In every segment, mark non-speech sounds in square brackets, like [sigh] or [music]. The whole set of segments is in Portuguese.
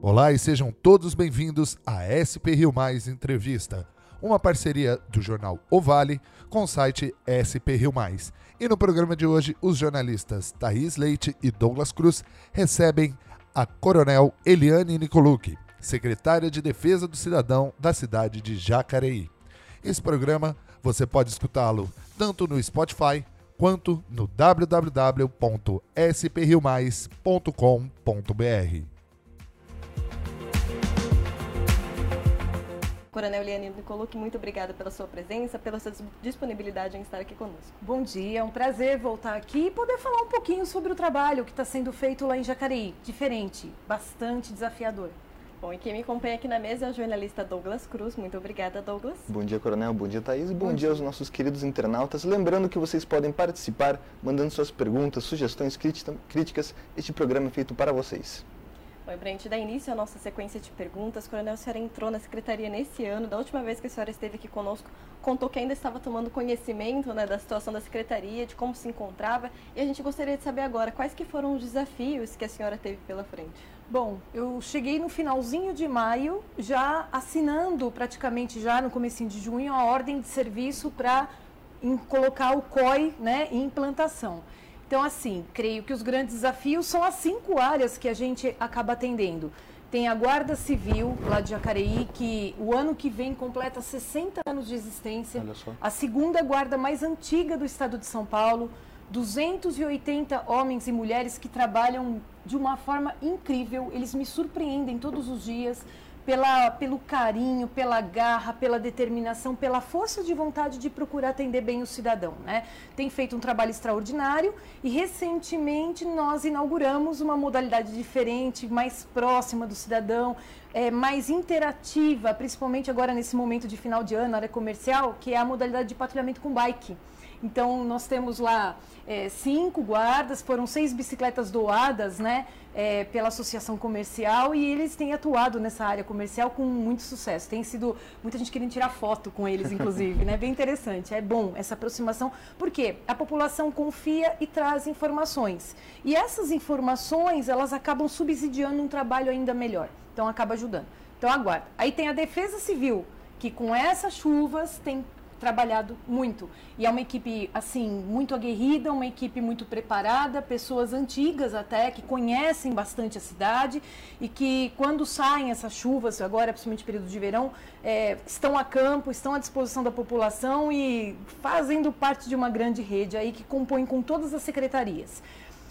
Olá e sejam todos bem-vindos à SP Rio Mais Entrevista, uma parceria do jornal O Vale com o site SP Rio Mais. E no programa de hoje, os jornalistas Thaís Leite e Douglas Cruz recebem a Coronel Eliane Nicolucci, secretária de Defesa do Cidadão da cidade de Jacareí. Esse programa você pode escutá-lo tanto no Spotify quanto no www.spriomais.com.br. Coronel Liane Nicolucci, muito obrigada pela sua presença, pela sua disponibilidade em estar aqui conosco. Bom dia, é um prazer voltar aqui e poder falar um pouquinho sobre o trabalho que está sendo feito lá em Jacareí. Diferente, bastante desafiador. Bom, e quem me acompanha aqui na mesa é o jornalista Douglas Cruz. Muito obrigada, Douglas. Bom dia, Coronel. Bom dia, Thaís. Bom, Bom dia aos nossos queridos internautas. Lembrando que vocês podem participar mandando suas perguntas, sugestões, críticas. Este programa é feito para vocês. Bom, para a gente dar início à nossa sequência de perguntas, Coronel, a senhora entrou na secretaria nesse ano. Da última vez que a senhora esteve aqui conosco, contou que ainda estava tomando conhecimento né, da situação da secretaria, de como se encontrava. E a gente gostaria de saber agora quais que foram os desafios que a senhora teve pela frente. Bom, eu cheguei no finalzinho de maio, já assinando praticamente já no comecinho de junho a ordem de serviço para colocar o COI né, em implantação. Então, assim, creio que os grandes desafios são as cinco áreas que a gente acaba atendendo. Tem a Guarda Civil, lá de Jacareí, que o ano que vem completa 60 anos de existência. A segunda guarda mais antiga do estado de São Paulo. 280 homens e mulheres que trabalham de uma forma incrível. Eles me surpreendem todos os dias pela, pelo carinho, pela garra, pela determinação, pela força de vontade de procurar atender bem o cidadão. Né? Tem feito um trabalho extraordinário e recentemente nós inauguramos uma modalidade diferente, mais próxima do cidadão, é, mais interativa, principalmente agora nesse momento de final de ano, área comercial, que é a modalidade de patrulhamento com bike. Então, nós temos lá é, cinco guardas, foram seis bicicletas doadas né, é, pela associação comercial e eles têm atuado nessa área comercial com muito sucesso. Tem sido muita gente querendo tirar foto com eles, inclusive, né? Bem interessante. É bom essa aproximação, porque a população confia e traz informações. E essas informações, elas acabam subsidiando um trabalho ainda melhor. Então, acaba ajudando. Então, aguarda. Aí tem a Defesa Civil, que com essas chuvas tem trabalhado muito. E é uma equipe, assim, muito aguerrida, uma equipe muito preparada, pessoas antigas até, que conhecem bastante a cidade e que, quando saem essas chuvas, agora, principalmente período de verão, é, estão a campo, estão à disposição da população e fazendo parte de uma grande rede aí que compõe com todas as secretarias.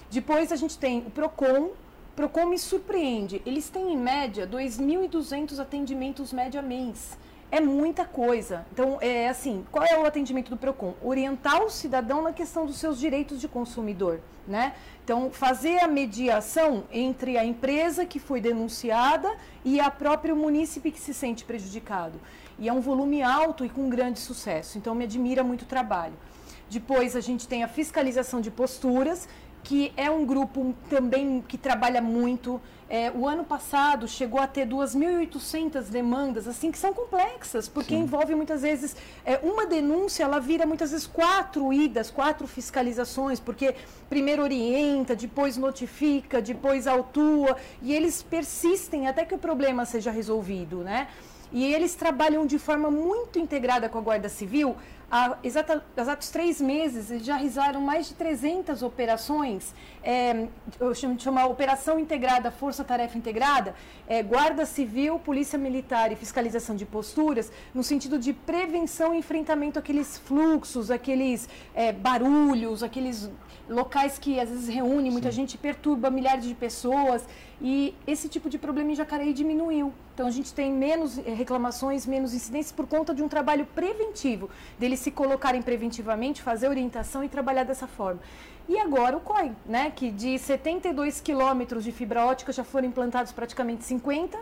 Depois a gente tem o PROCON, PROCON me surpreende. Eles têm, em média, 2.200 atendimentos média mês é muita coisa. Então, é assim, qual é o atendimento do PROCON? Orientar o cidadão na questão dos seus direitos de consumidor, né? Então, fazer a mediação entre a empresa que foi denunciada e a própria munícipe que se sente prejudicado. E é um volume alto e com grande sucesso. Então, me admira muito o trabalho. Depois, a gente tem a fiscalização de posturas, que é um grupo também que trabalha muito. É, o ano passado chegou a ter 2.800 demandas, assim, que são complexas, porque Sim. envolve muitas vezes é, uma denúncia, ela vira muitas vezes quatro idas, quatro fiscalizações, porque primeiro orienta, depois notifica, depois autua, e eles persistem até que o problema seja resolvido, né? E eles trabalham de forma muito integrada com a Guarda Civil, há exata, exatos três meses, eles já realizaram mais de 300 operações, é, eu chamo de chamar Operação Integrada, Força Tarefa Integrada, é, Guarda Civil, Polícia Militar e Fiscalização de Posturas, no sentido de prevenção e enfrentamento àqueles fluxos, aqueles é, barulhos, aqueles locais que às vezes reúnem muita Sim. gente, perturba milhares de pessoas, e esse tipo de problema em Jacareí diminuiu. Então a gente tem menos eh, reclamações, menos incidências por conta de um trabalho preventivo, deles se colocarem preventivamente, fazer orientação e trabalhar dessa forma. E agora o COI, né, que de 72 quilômetros de fibra ótica já foram implantados praticamente 50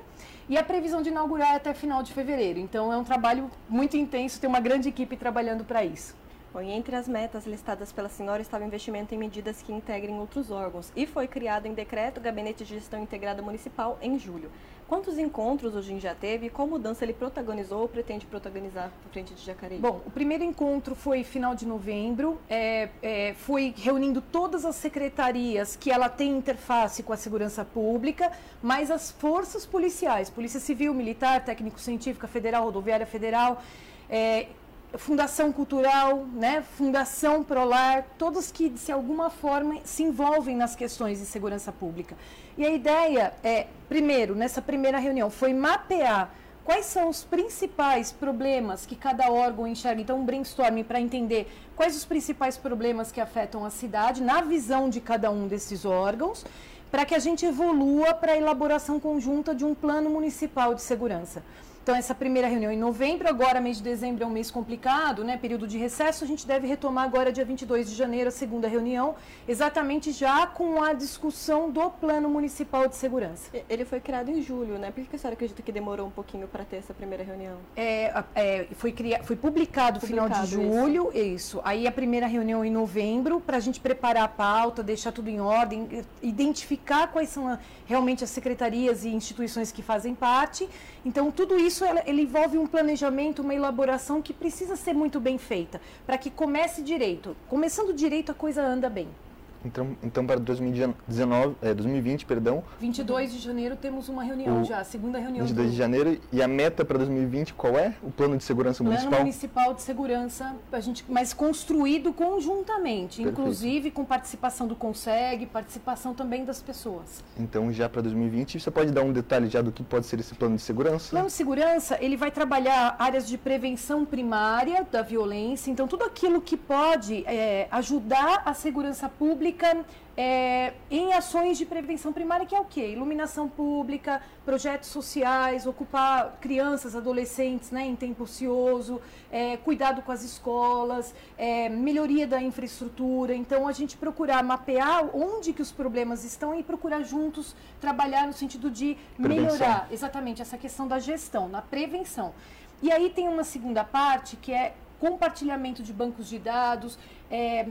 e a previsão de inaugurar é até final de fevereiro. Então é um trabalho muito intenso, tem uma grande equipe trabalhando para isso. Bom, e entre as metas listadas pela senhora estava investimento em medidas que integrem outros órgãos e foi criado em decreto o Gabinete de Gestão Integrada Municipal em julho. Quantos encontros o GIM já teve e qual mudança ele protagonizou ou pretende protagonizar na frente de Jacareí? Bom, o primeiro encontro foi final de novembro, é, é, foi reunindo todas as secretarias que ela tem interface com a segurança pública, mais as forças policiais, Polícia Civil, Militar, Técnico-Científica Federal, Rodoviária Federal, é, Fundação Cultural, né, Fundação Prolar, todos que de alguma forma se envolvem nas questões de segurança pública. E a ideia é, primeiro, nessa primeira reunião, foi mapear quais são os principais problemas que cada órgão enxerga. Então, um brainstorming para entender quais os principais problemas que afetam a cidade, na visão de cada um desses órgãos, para que a gente evolua para a elaboração conjunta de um plano municipal de segurança. Então, essa primeira reunião em novembro, agora mês de dezembro é um mês complicado, né? Período de recesso, a gente deve retomar agora dia 22 de janeiro a segunda reunião, exatamente já com a discussão do Plano Municipal de Segurança. Ele foi criado em julho, né? Por que a senhora acredita que demorou um pouquinho para ter essa primeira reunião? É, é, foi, foi publicado no final de julho, isso. isso. Aí a primeira reunião em novembro, para a gente preparar a pauta, deixar tudo em ordem, identificar quais são realmente as secretarias e instituições que fazem parte. Então, tudo isso isso ele envolve um planejamento, uma elaboração que precisa ser muito bem feita, para que comece direito. Começando direito, a coisa anda bem. Então, então para 2019, é, 2020, perdão. 22 de janeiro temos uma reunião já, a segunda reunião. 22 do... de janeiro e a meta para 2020 qual é? O plano de segurança plano municipal? Plano municipal de segurança, a gente, mas construído conjuntamente, Perfeito. inclusive com participação do Conseg, participação também das pessoas. Então já para 2020, você pode dar um detalhe já do que pode ser esse plano de segurança? Plano de segurança, ele vai trabalhar áreas de prevenção primária da violência, então tudo aquilo que pode é, ajudar a segurança pública pública é, em ações de prevenção primária, que é o quê? Iluminação pública, projetos sociais, ocupar crianças, adolescentes né, em tempo ocioso, é, cuidado com as escolas, é, melhoria da infraestrutura. Então, a gente procurar mapear onde que os problemas estão e procurar juntos trabalhar no sentido de prevenção. melhorar exatamente essa questão da gestão, na prevenção. E aí tem uma segunda parte que é compartilhamento de bancos de dados, é,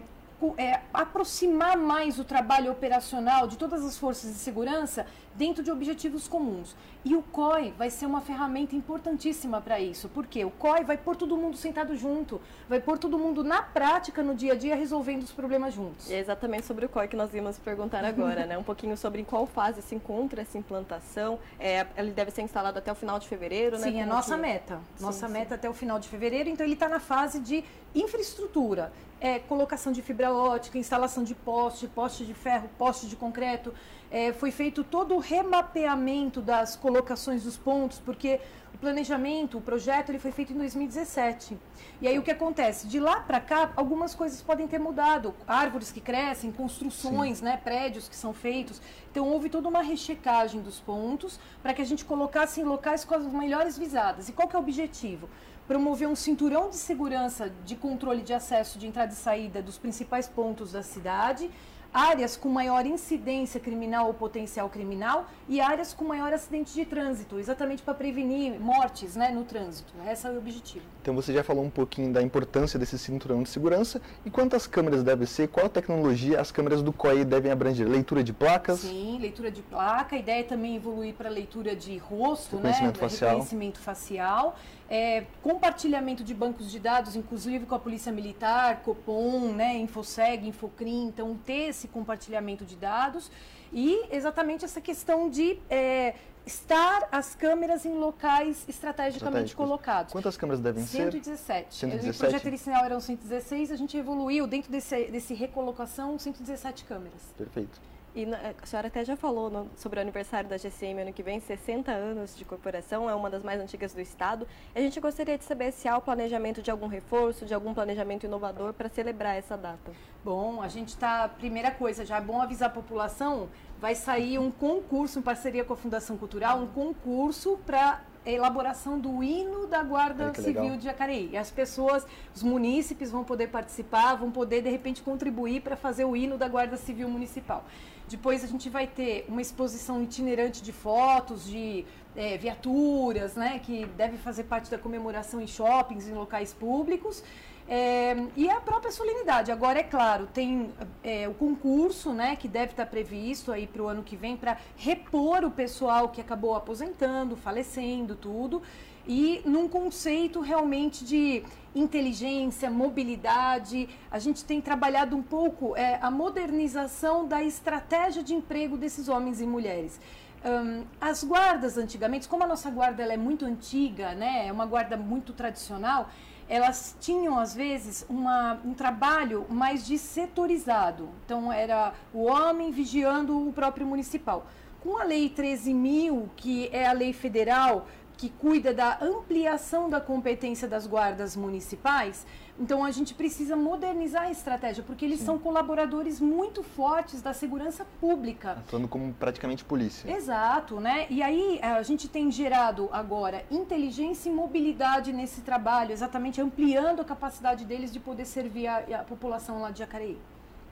é, aproximar mais o trabalho operacional de todas as forças de segurança dentro de objetivos comuns. E o COI vai ser uma ferramenta importantíssima para isso, porque o COI vai pôr todo mundo sentado junto, vai pôr todo mundo na prática, no dia a dia, resolvendo os problemas juntos. E é exatamente sobre o COI que nós íamos perguntar agora, né? Um pouquinho sobre em qual fase se encontra essa implantação. É, ele deve ser instalado até o final de fevereiro, né? Sim, é nossa que... meta. Nossa sim, meta sim. até o final de fevereiro, então ele está na fase de infraestrutura. É, colocação de fibra ótica, instalação de poste, poste de ferro, poste de concreto, é, foi feito todo o remapeamento das colocações dos pontos, porque o planejamento, o projeto, ele foi feito em 2017. E aí o que acontece? De lá para cá, algumas coisas podem ter mudado. Árvores que crescem, construções, né, prédios que são feitos. Então houve toda uma rechecagem dos pontos para que a gente colocasse em locais com as melhores visadas. E qual que é o objetivo? promover um cinturão de segurança de controle de acesso de entrada e saída dos principais pontos da cidade áreas com maior incidência criminal ou potencial criminal e áreas com maior acidente de trânsito, exatamente para prevenir mortes né, no trânsito. Esse é o objetivo. Então você já falou um pouquinho da importância desse cinturão de segurança e quantas câmeras devem ser, qual tecnologia as câmeras do COI devem abranger? Leitura de placas? Sim, leitura de placa. A ideia é também evoluir para leitura de rosto, reconhecimento né? facial. Reconhecimento facial. É, compartilhamento de bancos de dados, inclusive com a Polícia Militar, Copom, né, Infoseg, Infocrim, então ter esse compartilhamento de dados e exatamente essa questão de é, estar as câmeras em locais estrategicamente colocados. Quantas câmeras devem 117. ser? 117. O projeto inicial eram 116, a gente evoluiu dentro desse, desse recolocação 117 câmeras. Perfeito. E a senhora até já falou no, sobre o aniversário da GCM ano que vem, 60 anos de corporação, é uma das mais antigas do Estado. A gente gostaria de saber se há o planejamento de algum reforço, de algum planejamento inovador para celebrar essa data. Bom, a gente está, primeira coisa, já é bom avisar a população, vai sair um concurso em parceria com a Fundação Cultural, um concurso para elaboração do hino da Guarda Civil legal. de Jacareí. E as pessoas, os munícipes vão poder participar, vão poder de repente contribuir para fazer o hino da Guarda Civil Municipal. Depois a gente vai ter uma exposição itinerante de fotos, de é, viaturas, né, que deve fazer parte da comemoração em shoppings, em locais públicos. É, e a própria solenidade. Agora, é claro, tem é, o concurso, né, que deve estar previsto aí para o ano que vem para repor o pessoal que acabou aposentando, falecendo, tudo. E num conceito realmente de inteligência, mobilidade, a gente tem trabalhado um pouco é, a modernização da estratégia de emprego desses homens e mulheres. Um, as guardas antigamente, como a nossa guarda ela é muito antiga, né, é uma guarda muito tradicional, elas tinham às vezes uma, um trabalho mais de setorizado. Então era o homem vigiando o próprio municipal. Com a lei 13.000, que é a lei federal que cuida da ampliação da competência das guardas municipais, então a gente precisa modernizar a estratégia, porque eles Sim. são colaboradores muito fortes da segurança pública. Atuando como praticamente polícia. Exato, né? E aí a gente tem gerado agora inteligência e mobilidade nesse trabalho, exatamente ampliando a capacidade deles de poder servir a, a população lá de Jacareí.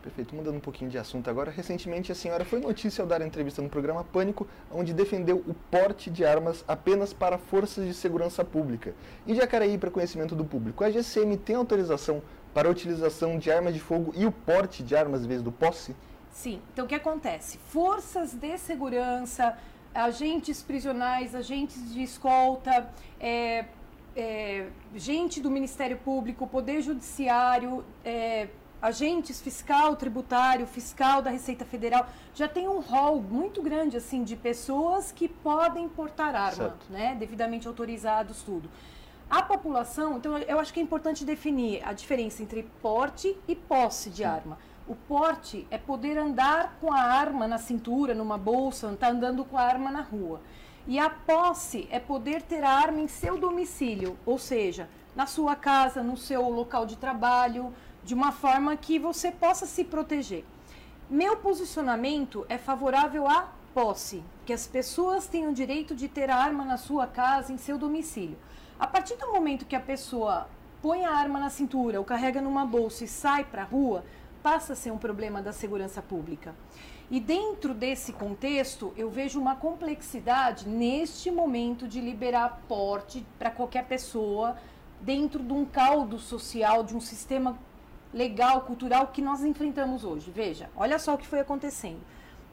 Perfeito. Mudando um pouquinho de assunto agora, recentemente a senhora foi notícia ao dar entrevista no programa Pânico, onde defendeu o porte de armas apenas para forças de segurança pública. Em Jacareí, para conhecimento do público, a GCM tem autorização para a utilização de armas de fogo e o porte de armas em vez do posse? Sim. Então, o que acontece? Forças de segurança, agentes prisionais, agentes de escolta, é, é, gente do Ministério Público, Poder Judiciário, é, agentes fiscal, tributário, fiscal da Receita Federal, já tem um rol muito grande assim de pessoas que podem portar arma, certo. né, devidamente autorizados tudo. A população, então eu acho que é importante definir a diferença entre porte e posse de Sim. arma. O porte é poder andar com a arma na cintura, numa bolsa, estar tá andando com a arma na rua. E a posse é poder ter a arma em seu domicílio, ou seja, na sua casa, no seu local de trabalho, de uma forma que você possa se proteger. Meu posicionamento é favorável à posse, que as pessoas tenham o direito de ter a arma na sua casa, em seu domicílio. A partir do momento que a pessoa põe a arma na cintura ou carrega numa bolsa e sai para a rua, passa a ser um problema da segurança pública. E dentro desse contexto, eu vejo uma complexidade neste momento de liberar porte para qualquer pessoa dentro de um caldo social, de um sistema legal, cultural que nós enfrentamos hoje. Veja, olha só o que foi acontecendo.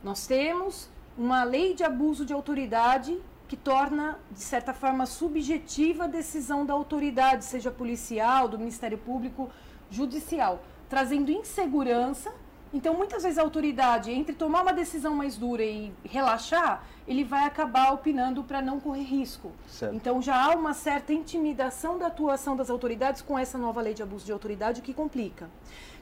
Nós temos uma lei de abuso de autoridade que torna, de certa forma, subjetiva a decisão da autoridade, seja policial, do Ministério Público, judicial, trazendo insegurança então, muitas vezes a autoridade, entre tomar uma decisão mais dura e relaxar, ele vai acabar opinando para não correr risco. Certo. Então, já há uma certa intimidação da atuação das autoridades com essa nova lei de abuso de autoridade, o que complica.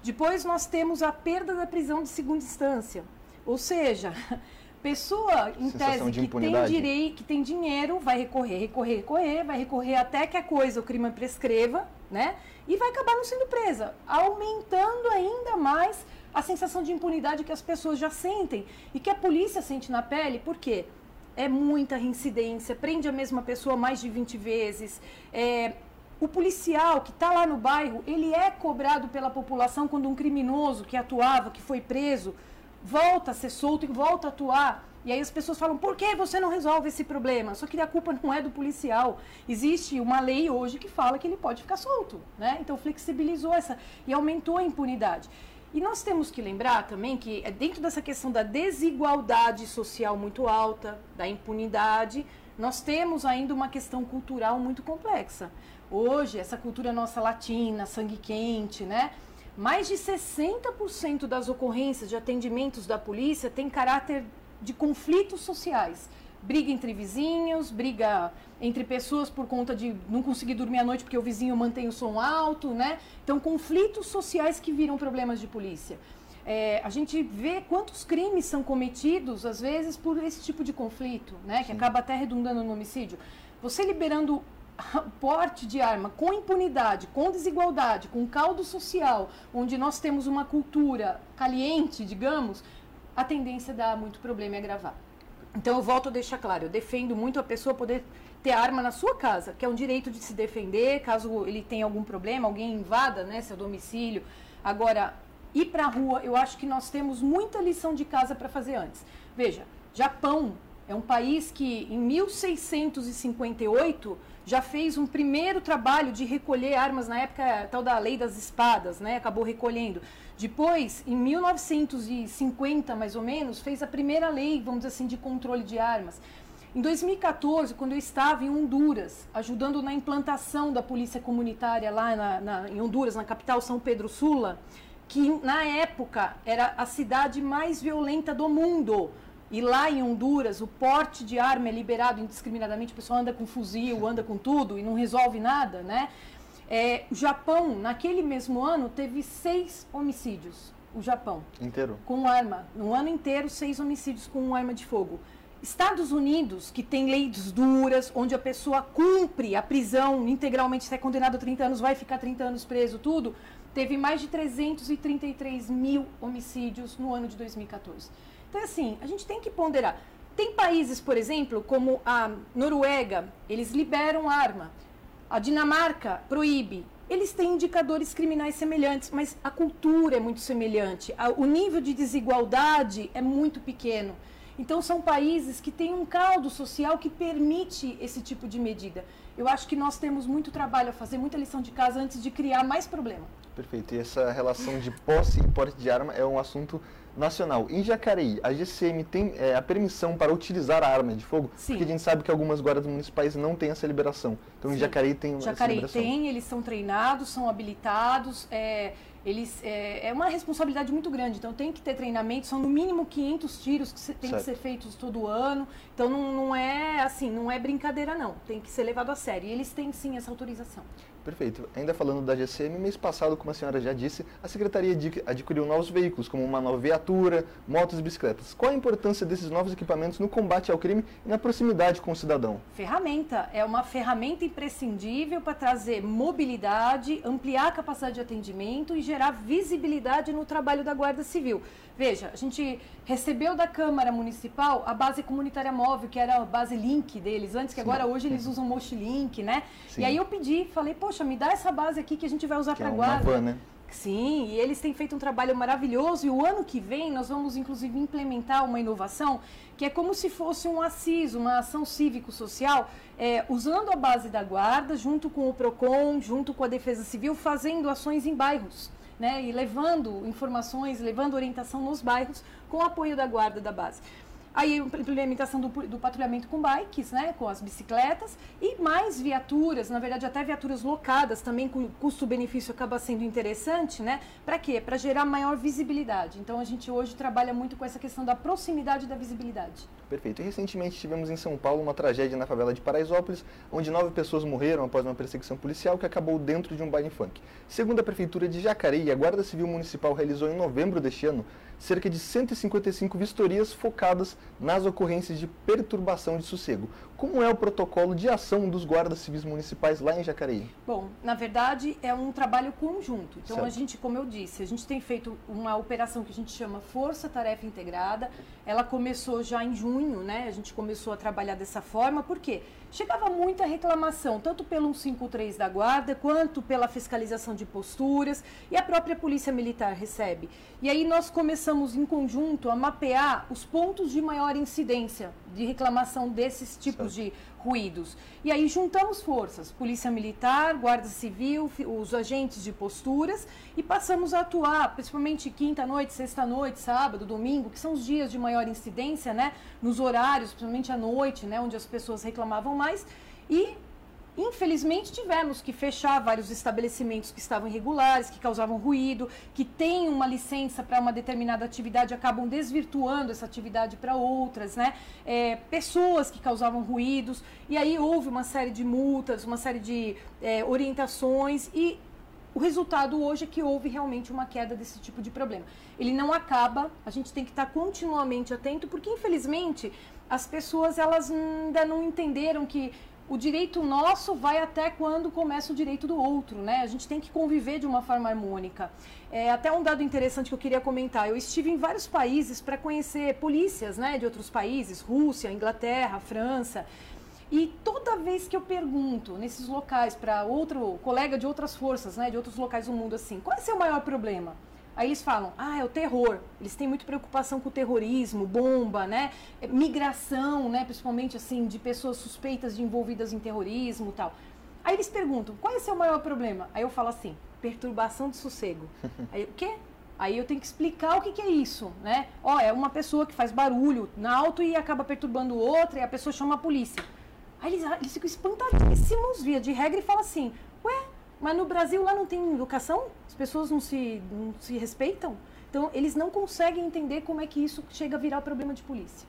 Depois, nós temos a perda da prisão de segunda instância. Ou seja, [laughs] pessoa, em Sensação tese, que tem, direito, que tem dinheiro, vai recorrer, recorrer, recorrer, vai recorrer até que a coisa, o crime prescreva, né? E vai acabar não sendo presa, aumentando ainda mais a sensação de impunidade que as pessoas já sentem e que a polícia sente na pele, por quê? É muita reincidência, prende a mesma pessoa mais de 20 vezes. É, o policial que está lá no bairro, ele é cobrado pela população quando um criminoso que atuava, que foi preso, volta a ser solto e volta a atuar. E aí as pessoas falam, por que você não resolve esse problema? Só que a culpa não é do policial. Existe uma lei hoje que fala que ele pode ficar solto, né? Então flexibilizou essa e aumentou a impunidade. E nós temos que lembrar também que é dentro dessa questão da desigualdade social muito alta, da impunidade, nós temos ainda uma questão cultural muito complexa. Hoje, essa cultura nossa latina, sangue quente, né? Mais de 60% das ocorrências de atendimentos da polícia tem caráter de conflitos sociais briga entre vizinhos, briga entre pessoas por conta de não conseguir dormir à noite porque o vizinho mantém o som alto, né? Então, conflitos sociais que viram problemas de polícia. É, a gente vê quantos crimes são cometidos, às vezes, por esse tipo de conflito, né? Sim. Que acaba até redundando no homicídio. Você liberando porte de arma com impunidade, com desigualdade, com caldo social, onde nós temos uma cultura caliente, digamos, a tendência dar muito problema e agravar. Então eu volto a deixar claro, eu defendo muito a pessoa poder ter arma na sua casa, que é um direito de se defender, caso ele tenha algum problema, alguém invada, né, seu domicílio. Agora, ir para a rua, eu acho que nós temos muita lição de casa para fazer antes. Veja, Japão É um país que, em 1658, já fez um primeiro trabalho de recolher armas, na época tal da lei das espadas, né? acabou recolhendo. Depois, em 1950, mais ou menos, fez a primeira lei, vamos dizer assim, de controle de armas. Em 2014, quando eu estava em Honduras, ajudando na implantação da polícia comunitária lá na, na, em Honduras, na capital São Pedro Sula, que na época era a cidade mais violenta do mundo. E lá em Honduras, o porte de arma é liberado indiscriminadamente, o pessoal anda com fuzil, anda com tudo e não resolve nada, né? É, o Japão, naquele mesmo ano, teve seis homicídios. O Japão. Inteiro? Com arma. No ano inteiro, seis homicídios com arma de fogo. Estados Unidos, que tem leis duras, onde a pessoa cumpre a prisão integralmente, se é condenado a 30 anos, vai ficar 30 anos preso, tudo, teve mais de 333 mil homicídios no ano de 2014. Então, assim, a gente tem que ponderar. Tem países, por exemplo, como a Noruega, eles liberam arma. A Dinamarca proíbe. Eles têm indicadores criminais semelhantes, mas a cultura é muito semelhante. O nível de desigualdade é muito pequeno. Então, são países que têm um caldo social que permite esse tipo de medida. Eu acho que nós temos muito trabalho a fazer, muita lição de casa antes de criar mais problema. Perfeito. E essa relação de posse e porte de arma é um assunto nacional. Em Jacareí, a GCM tem é, a permissão para utilizar a arma de fogo? Sim. Porque a gente sabe que algumas guardas municipais não têm essa liberação. Então, Sim. em Jacareí tem Jacareí essa liberação. tem, eles são treinados, são habilitados. É, eles, é, é, uma responsabilidade muito grande, então tem que ter treinamento, são no mínimo 500 tiros que tem certo. que ser feitos todo ano, então não, não é assim, não é brincadeira não, tem que ser levado a sério, e eles têm sim essa autorização. Perfeito. Ainda falando da GCM, mês passado, como a senhora já disse, a Secretaria adquiriu novos veículos, como uma nova viatura, motos e bicicletas. Qual a importância desses novos equipamentos no combate ao crime e na proximidade com o cidadão? Ferramenta. É uma ferramenta imprescindível para trazer mobilidade, ampliar a capacidade de atendimento e gerar visibilidade no trabalho da Guarda Civil. Veja, a gente recebeu da Câmara Municipal a base comunitária móvel, que era a base link deles antes, que Sim. agora hoje eles usam Mochilink, né? Sim. E aí eu pedi, falei, poxa, me dá essa base aqui que a gente vai usar para é guarda. Van, né? Sim, e eles têm feito um trabalho maravilhoso e o ano que vem nós vamos inclusive implementar uma inovação que é como se fosse um assis, uma ação cívico-social, é, usando a base da guarda, junto com o PROCON, junto com a Defesa Civil, fazendo ações em bairros né, e levando informações, levando orientação nos bairros com o apoio da guarda da base. Aí implementação do, do, patrulhamento com bikes, né, com as bicicletas e mais viaturas, na verdade até viaturas locadas também com custo-benefício acaba sendo interessante, né? Para quê? Para gerar maior visibilidade. Então a gente hoje trabalha muito com essa questão da proximidade da visibilidade. Perfeito. E recentemente tivemos em São Paulo uma tragédia na favela de Paraisópolis, onde nove pessoas morreram após uma perseguição policial que acabou dentro de um baile funk. Segundo a prefeitura de Jacareí, a Guarda Civil Municipal realizou em novembro deste ano cerca de 155 vistorias focadas nas ocorrências de perturbação de sossego. Como é o protocolo de ação dos guardas civis municipais lá em Jacareí? Bom, na verdade é um trabalho conjunto. Então certo. a gente, como eu disse, a gente tem feito uma operação que a gente chama Força Tarefa Integrada. Ela começou já em junho, né? A gente começou a trabalhar dessa forma, porque chegava muita reclamação, tanto pelo 153 da Guarda, quanto pela fiscalização de posturas, e a própria Polícia Militar recebe. E aí nós começamos em conjunto a mapear os pontos de maior incidência de reclamação desses tipos certo. de ruídos. E aí juntamos forças, Polícia Militar, Guarda Civil, os agentes de posturas e passamos a atuar, principalmente quinta-noite, sexta-noite, sábado, domingo, que são os dias de maior incidência, né? Nos horários, principalmente à noite, né? Onde as pessoas reclamavam mais. E Infelizmente, tivemos que fechar vários estabelecimentos que estavam irregulares, que causavam ruído, que têm uma licença para uma determinada atividade, acabam desvirtuando essa atividade para outras, né? É, pessoas que causavam ruídos, e aí houve uma série de multas, uma série de é, orientações, e o resultado hoje é que houve realmente uma queda desse tipo de problema. Ele não acaba, a gente tem que estar continuamente atento, porque infelizmente as pessoas elas ainda não entenderam que o direito nosso vai até quando começa o direito do outro, né? A gente tem que conviver de uma forma harmônica. É, até um dado interessante que eu queria comentar. Eu estive em vários países para conhecer polícias, né, de outros países, Rússia, Inglaterra, França. E toda vez que eu pergunto nesses locais para outro colega de outras forças, né, de outros locais do mundo assim, qual é o seu maior problema? Aí eles falam, ah, é o terror. Eles têm muita preocupação com o terrorismo, bomba, né? É, migração, né? Principalmente assim, de pessoas suspeitas de envolvidas em terrorismo e tal. Aí eles perguntam, qual é o seu maior problema? Aí eu falo assim, perturbação de sossego. [laughs] Aí, o quê? Aí eu tenho que explicar o que, que, é isso, né? Ó, é uma pessoa que faz barulho na alto e acaba perturbando outra e a pessoa chama a polícia. Aí eles, eles ficam espantadíssimos, via de regra, e falam assim, ué, mas no Brasil lá não tem educação? As pessoas não se, não se respeitam? Então, eles não conseguem entender como é que isso chega a virar problema de polícia.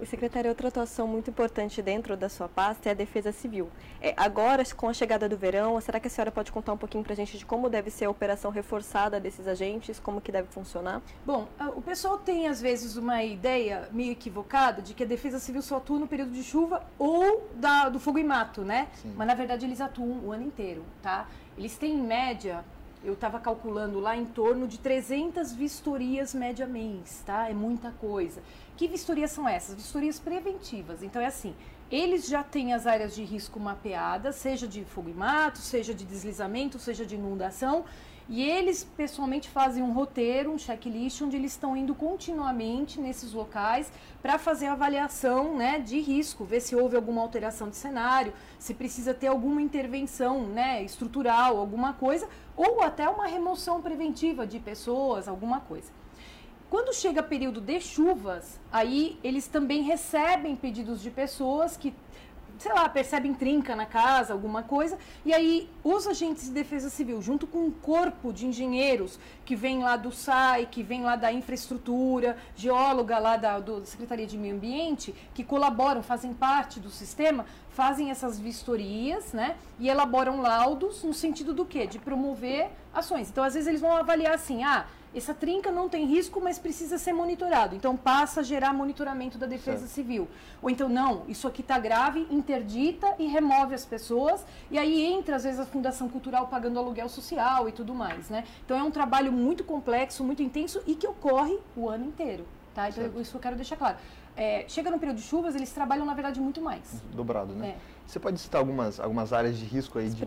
O secretário, outra atuação muito importante dentro da sua pasta é a defesa civil. É, agora, com a chegada do verão, será que a senhora pode contar um pouquinho para a gente de como deve ser a operação reforçada desses agentes, como que deve funcionar? Bom, o pessoal tem às vezes uma ideia meio equivocada de que a defesa civil só atua no período de chuva ou da, do fogo e mato, né? Sim. Mas na verdade eles atuam o ano inteiro, tá? Eles têm em média eu estava calculando lá em torno de 300 vistorias média mês, tá? É muita coisa. Que vistorias são essas? Vistorias preventivas. Então é assim, eles já têm as áreas de risco mapeadas, seja de fogo e mato, seja de deslizamento, seja de inundação, e eles pessoalmente fazem um roteiro, um checklist, onde eles estão indo continuamente nesses locais para fazer a avaliação né, de risco, ver se houve alguma alteração de cenário, se precisa ter alguma intervenção né, estrutural, alguma coisa, ou até uma remoção preventiva de pessoas, alguma coisa. Quando chega período de chuvas, aí eles também recebem pedidos de pessoas que sei lá, percebem trinca na casa, alguma coisa, e aí os agentes de defesa civil, junto com um corpo de engenheiros que vem lá do SAI, que vem lá da infraestrutura, geóloga lá da do Secretaria de Meio Ambiente, que colaboram, fazem parte do sistema, fazem essas vistorias, né, e elaboram laudos no sentido do quê? De promover ações. Então, às vezes eles vão avaliar assim, ah, essa trinca não tem risco, mas precisa ser monitorado. Então passa a gerar monitoramento da defesa certo. civil. Ou então, não, isso aqui está grave, interdita e remove as pessoas. E aí entra, às vezes, a Fundação Cultural pagando aluguel social e tudo mais. Né? Então é um trabalho muito complexo, muito intenso e que ocorre o ano inteiro. Tá? Então, certo. isso eu quero deixar claro. É, chega no período de chuvas, eles trabalham, na verdade, muito mais. Dobrado, né? É. Você pode citar algumas, algumas áreas de risco aí, de,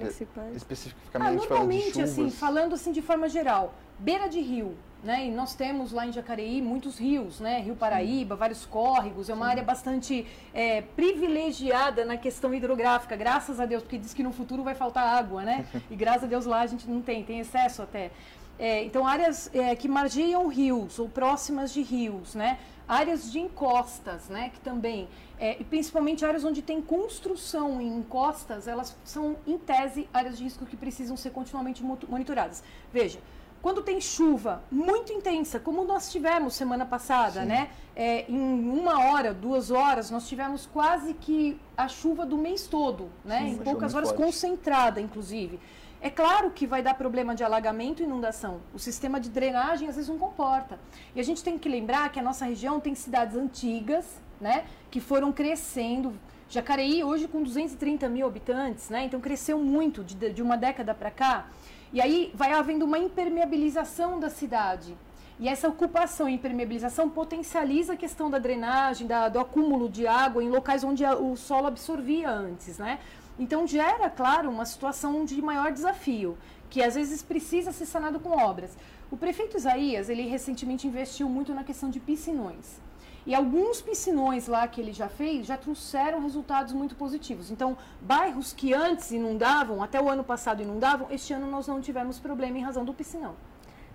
especificamente ah, normalmente, assim, falando assim de forma geral, beira de rio, né? E nós temos lá em Jacareí muitos rios, né? Rio Paraíba, Sim. vários córregos, é uma Sim. área bastante é, privilegiada na questão hidrográfica, graças a Deus, porque diz que no futuro vai faltar água, né? [laughs] E graças a Deus lá a gente não tem, tem excesso até. É, então, áreas é, que margeiam rios ou próximas de rios, né? Áreas de encostas, né? Que também, é, e principalmente áreas onde tem construção em encostas, elas são, em tese, áreas de risco que precisam ser continuamente monitoradas. Veja, quando tem chuva muito intensa, como nós tivemos semana passada, Sim. né? É, em uma hora, duas horas, nós tivemos quase que a chuva do mês todo, né? Sim, em poucas horas, forte. concentrada, inclusive. É claro que vai dar problema de alagamento e inundação. O sistema de drenagem às vezes não comporta. E a gente tem que lembrar que a nossa região tem cidades antigas, né? Que foram crescendo. Jacareí hoje com 230 mil habitantes, né? Então cresceu muito de, de uma década para cá. E aí vai havendo uma impermeabilização da cidade. E essa ocupação e impermeabilização potencializa a questão da drenagem, da, do acúmulo de água em locais onde a, o solo absorvia antes, né? Então gera, claro, uma situação de maior desafio, que às vezes precisa ser sanado com obras. O prefeito Isaías, ele recentemente investiu muito na questão de piscinões. E alguns piscinões lá que ele já fez já trouxeram resultados muito positivos. Então, bairros que antes inundavam, até o ano passado inundavam, este ano nós não tivemos problema em razão do piscinão.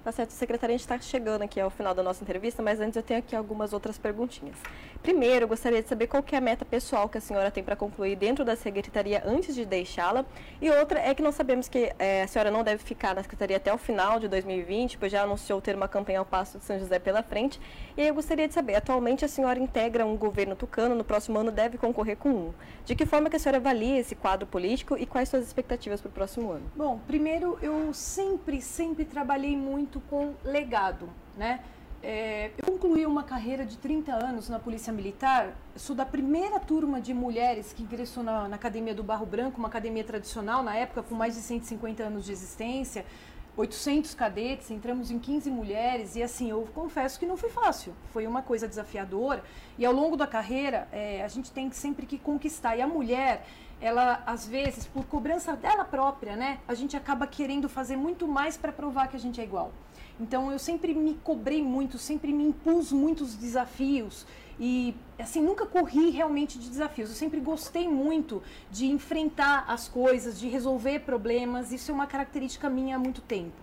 Tá certo, secretária, a gente está chegando aqui ao final da nossa entrevista, mas antes eu tenho aqui algumas outras perguntinhas. Primeiro, eu gostaria de saber qual é a meta pessoal que a senhora tem para concluir dentro da secretaria antes de deixá-la. E outra é que nós sabemos que é, a senhora não deve ficar na secretaria até o final de 2020, pois já anunciou ter uma campanha ao Passo de São José pela frente. E aí eu gostaria de saber, atualmente a senhora integra um governo tucano, no próximo ano deve concorrer com um. De que forma que a senhora avalia esse quadro político e quais suas expectativas para o próximo ano? Bom, primeiro eu sempre, sempre trabalhei muito muito com legado, né? É, eu concluí uma carreira de 30 anos na Polícia Militar. Sou da primeira turma de mulheres que ingressou na, na, Academia do Barro Branco, uma academia tradicional na época, com mais de 150 anos de existência. 800 cadetes, entramos em 15 mulheres e assim, eu confesso que não foi fácil, foi uma coisa desafiadora e ao longo da carreira é, a gente tem sempre que conquistar e a mulher, ela às vezes por cobrança dela própria, né, a gente acaba querendo fazer muito mais para provar que a gente é igual. Então eu sempre me cobrei muito, sempre me impus muitos desafios e assim nunca corri realmente de desafios. Eu sempre gostei muito de enfrentar as coisas, de resolver problemas. Isso é uma característica minha há muito tempo.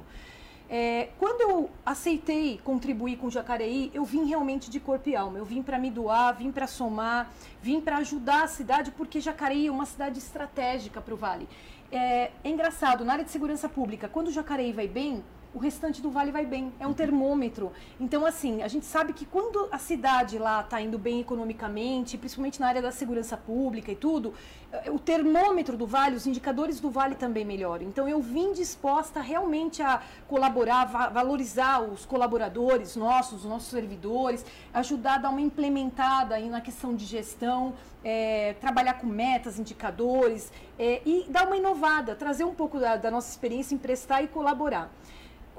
É, quando eu aceitei contribuir com o Jacareí, eu vim realmente de corpo e alma. Eu vim para me doar, vim para somar, vim para ajudar a cidade, porque Jacareí é uma cidade estratégica para o Vale. É, é engraçado, na área de segurança pública, quando o Jacareí vai bem, o restante do vale vai bem. É um termômetro. Então, assim, a gente sabe que quando a cidade lá está indo bem economicamente, principalmente na área da segurança pública e tudo, eh, o termômetro do vale, os indicadores do vale também melhoram. Então, eu vim disposta realmente a colaborar, valorizar os colaboradores nossos, os nossos servidores, ajudar a dar uma implementada aí na questão de gestão, é, trabalhar com metas, indicadores é, e dar uma inovada, trazer um pouco da, da nossa experiência, emprestar e colaborar.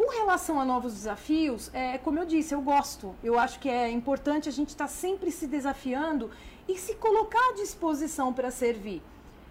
Com relação a novos desafios, é, como eu disse, eu gosto. Eu acho que é importante a gente estar tá sempre se desafiando e se colocar à disposição para servir.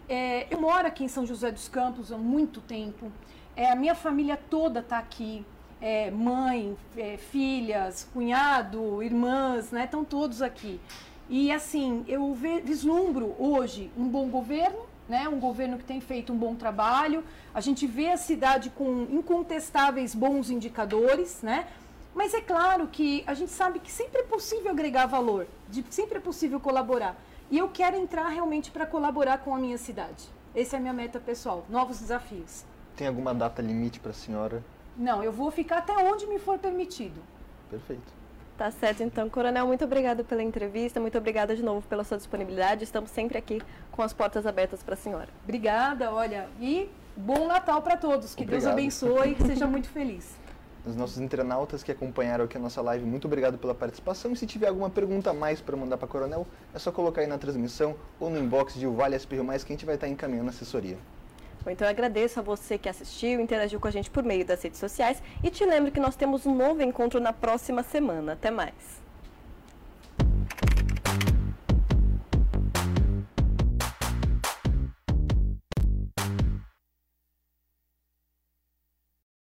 É, eu moro aqui em São José dos Campos há muito tempo. É, a minha família toda está aqui. É, mãe, é, filhas, cunhado, irmãs, né? Estão todos aqui. E assim, eu vislumbro hoje um bom governo, né, um governo que tem feito um bom trabalho. A gente vê a cidade com incontestáveis bons indicadores, né? Mas é claro que a gente sabe que sempre é possível agregar valor, de, sempre é possível colaborar. E eu quero entrar realmente para colaborar com a minha cidade. Essa é a minha meta pessoal, novos desafios. Tem alguma data limite para a senhora? Não, eu vou ficar até onde me for permitido. Perfeito. Tá certo, então, Coronel, muito obrigado pela entrevista, muito obrigada de novo pela sua disponibilidade. Estamos sempre aqui com as portas abertas para a senhora. Obrigada, olha, e bom Natal para todos. Que obrigado. Deus abençoe e seja muito feliz. Os nossos internautas que acompanharam aqui a nossa live, muito obrigado pela participação. E se tiver alguma pergunta a mais para mandar para Coronel, é só colocar aí na transmissão ou no inbox de o Vale SP Mais que a gente vai estar encaminhando a assessoria. Bom, então eu agradeço a você que assistiu, interagiu com a gente por meio das redes sociais e te lembro que nós temos um novo encontro na próxima semana. Até mais!